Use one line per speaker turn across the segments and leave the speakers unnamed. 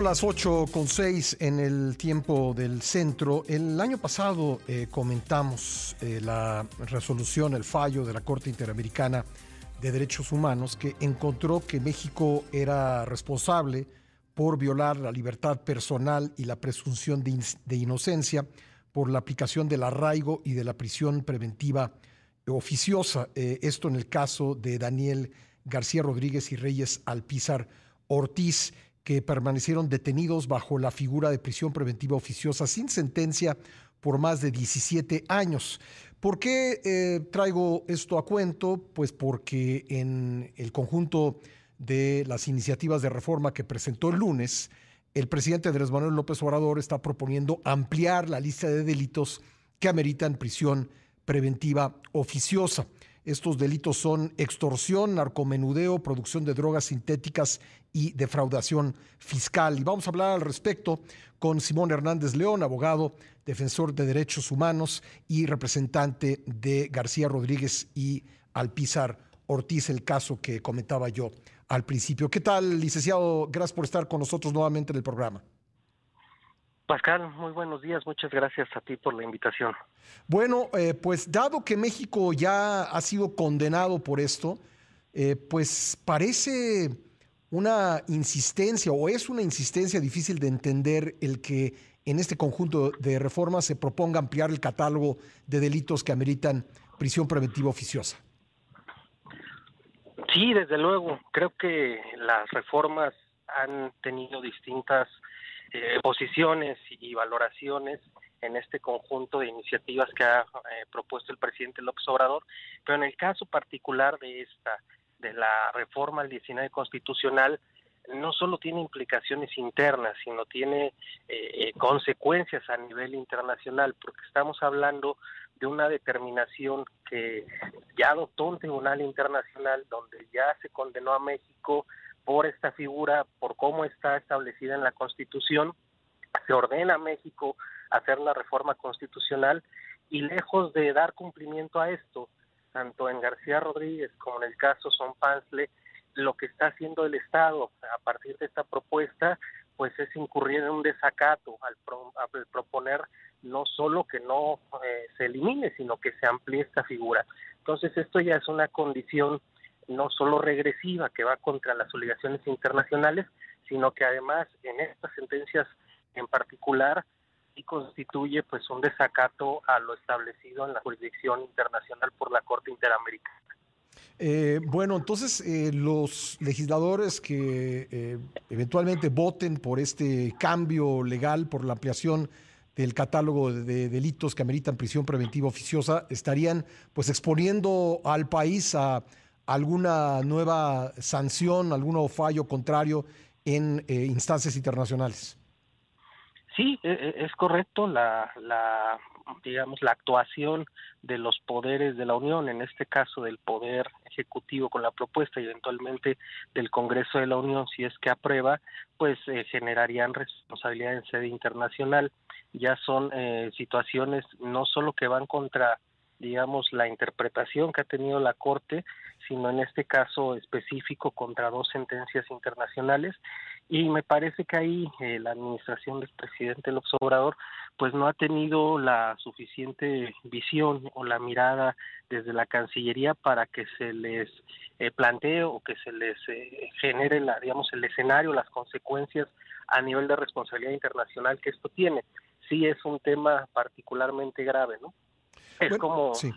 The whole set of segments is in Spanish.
Las 8 con 6 en el tiempo del centro. El año pasado eh, comentamos eh, la resolución, el fallo de la Corte Interamericana de Derechos Humanos que encontró que México era responsable por violar la libertad personal y la presunción de, inocencia por la aplicación del arraigo y de la prisión preventiva oficiosa. Eh, esto en el caso de Daniel García Rodríguez y Reyes Alpizar Ortiz que permanecieron detenidos bajo la figura de prisión preventiva oficiosa sin sentencia por más de 17 años. ¿Por qué eh, traigo esto a cuento? Pues porque en el conjunto de las iniciativas de reforma que presentó el lunes, el presidente Andrés Manuel López Obrador está proponiendo ampliar la lista de delitos que ameritan prisión preventiva oficiosa. Estos delitos son extorsión, narcomenudeo, producción de drogas sintéticas y defraudación fiscal. Y vamos a hablar al respecto con Simón Hernández León, abogado, defensor de derechos humanos y representante de García Rodríguez y Alpizar Ortiz, el caso que comentaba yo al principio. ¿Qué tal, licenciado? Gracias por estar con nosotros nuevamente en el programa.
Pascal, muy buenos días. Muchas gracias a ti por la invitación.
Bueno, eh, pues dado que México ya ha sido condenado por esto, eh, pues parece una insistencia o es una insistencia difícil de entender el que en este conjunto de reformas se proponga ampliar el catálogo de delitos que ameritan prisión preventiva oficiosa.
Sí, desde luego. Creo que las reformas han tenido distintas eh, posiciones y valoraciones en este conjunto de iniciativas que ha eh, propuesto el presidente López Obrador, pero en el caso particular de esta, de la reforma al 19 constitucional, no solo tiene implicaciones internas, sino tiene eh, consecuencias a nivel internacional, porque estamos hablando de una determinación que ya adoptó un tribunal internacional donde ya se condenó a México por esta figura, por cómo está establecida en la Constitución, se ordena a México hacer la reforma constitucional y lejos de dar cumplimiento a esto, tanto en García Rodríguez como en el caso Son Pansle, lo que está haciendo el Estado a partir de esta propuesta, pues es incurrir en un desacato al, proponer no solo que no eh, se elimine, sino que se amplíe esta figura. Entonces esto ya es una condición no solo regresiva que va contra las obligaciones internacionales, sino que además en estas sentencias en particular sí constituye pues un desacato a lo establecido en la jurisdicción internacional por la Corte Interamericana.
Eh, bueno, entonces eh, los legisladores que eh, eventualmente voten por este cambio legal, por la ampliación del catálogo de delitos que ameritan prisión preventiva oficiosa, estarían pues exponiendo al país a alguna nueva sanción, algún fallo contrario en eh, instancias internacionales.
Sí, e, e, es correcto la, la digamos la actuación de los poderes de la Unión, en este caso del poder ejecutivo con la propuesta y eventualmente del Congreso de la Unión si es que aprueba, pues eh, generarían responsabilidad en sede internacional. Ya son eh, situaciones no solo que van contra digamos, la interpretación que ha tenido la Corte, sino en este caso específico contra dos sentencias internacionales. Y me parece que ahí eh, la administración del presidente López Obrador pues no ha tenido la suficiente visión o la mirada desde la Cancillería para que se les eh, plantee o que se les eh, genere la, digamos el escenario, las consecuencias a nivel de responsabilidad internacional que esto tiene. Sí es un tema particularmente grave, ¿no? Es como sí.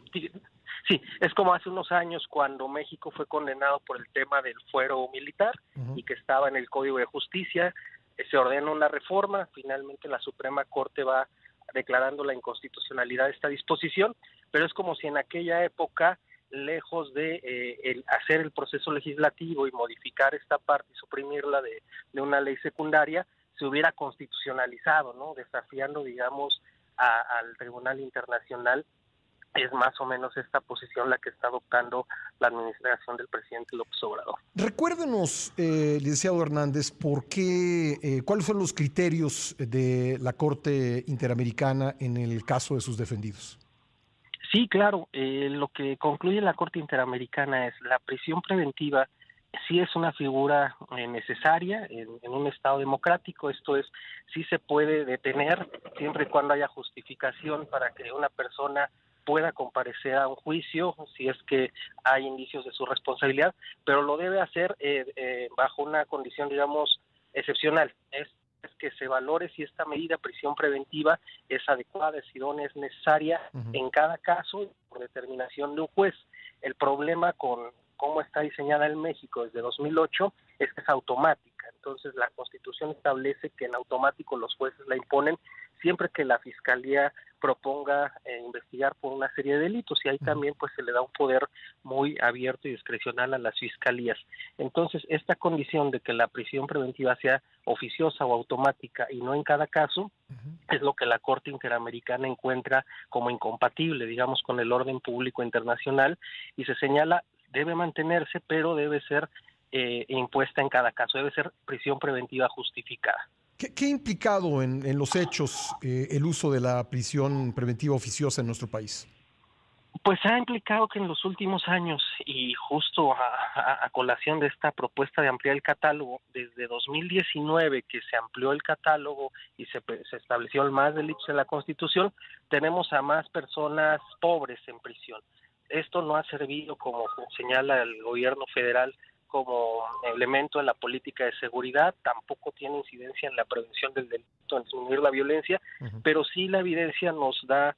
Es como hace unos años cuando México fue condenado por el tema del fuero militar y que estaba en el Código de Justicia, eh, se ordena una reforma, finalmente la Suprema Corte va declarando la inconstitucionalidad de esta disposición, pero es como si en aquella época lejos de eh, hacer el proceso legislativo y modificar esta parte y suprimirla de, de, una ley secundaria, se hubiera constitucionalizado, ¿no? Desafiando, digamos, al Tribunal Internacional es más o menos esta posición la que está adoptando la administración del presidente López Obrador.
Recuérdenos, eh, licenciado Hernández, por qué, eh, cuáles son los criterios de la Corte Interamericana en el caso de sus defendidos.
Sí, claro. Eh, lo que concluye la Corte Interamericana es la prisión preventiva sí es una figura eh, necesaria en, un Estado democrático. Esto es, sí se puede detener siempre y cuando haya justificación para que una persona pueda comparecer a un juicio si es que hay indicios de su responsabilidad, pero lo debe hacer eh, eh, bajo una condición, digamos, excepcional. Es, que se valore si esta medida prisión preventiva es adecuada, es idónea, es necesaria en cada caso por determinación de un juez. El problema con cómo está diseñada en México desde 2008 es que es automática. Entonces la Constitución establece que en automático los jueces la imponen siempre que la Fiscalía proponga eh, investigar por una serie de delitos y ahí también pues se le da un poder muy abierto y discrecional a las fiscalías. Entonces, esta condición de que la prisión preventiva sea oficiosa o automática y no en cada caso es lo que la Corte Interamericana encuentra como incompatible, digamos, con el orden público internacional y se señala debe mantenerse, pero debe ser eh, impuesta en cada caso, debe ser prisión preventiva justificada.
¿Qué, ha implicado en, los hechos eh, el uso de la prisión preventiva oficiosa en nuestro país?
Pues ha implicado que en los últimos años, y justo a, colación de esta propuesta de ampliar el catálogo, desde 2019 que se amplió el catálogo y se, se estableció el más delitos en la Constitución, tenemos a más personas pobres en prisión. Esto no ha servido, como señala el gobierno federal, como elemento en la política de seguridad, tampoco tiene incidencia en la prevención del delito, en disminuir la violencia, pero sí la evidencia nos da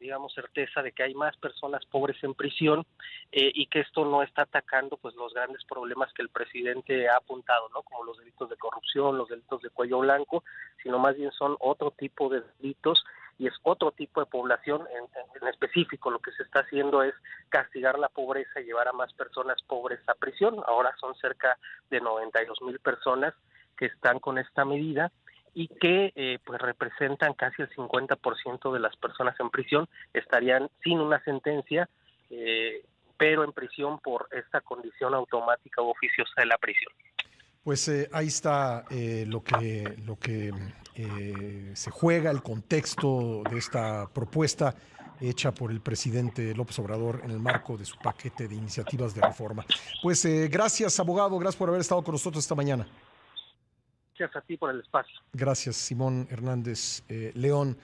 digamos certeza de que hay más personas pobres en prisión eh, y que esto no está atacando pues los grandes problemas que el presidente ha apuntado no como los delitos de corrupción los delitos de cuello blanco sino más bien son otro tipo de delitos y es otro tipo de población en, específico. Lo que se está haciendo es castigar la pobreza y llevar a más personas pobres a prisión. Ahora son cerca de 92 mil personas que están con esta medida y que eh, pues representan casi el 50% de las personas en prisión estarían sin una sentencia eh, pero en prisión por esta condición automática o oficiosa de la prisión.
Pues eh, ahí está eh, lo que, lo que eh, se juega, el contexto de esta propuesta hecha por el presidente López Obrador en el marco de su paquete de iniciativas de reforma. Pues gracias, abogado, gracias por haber estado con nosotros esta mañana.
Gracias a ti por el espacio.
Gracias, Simón Hernández León.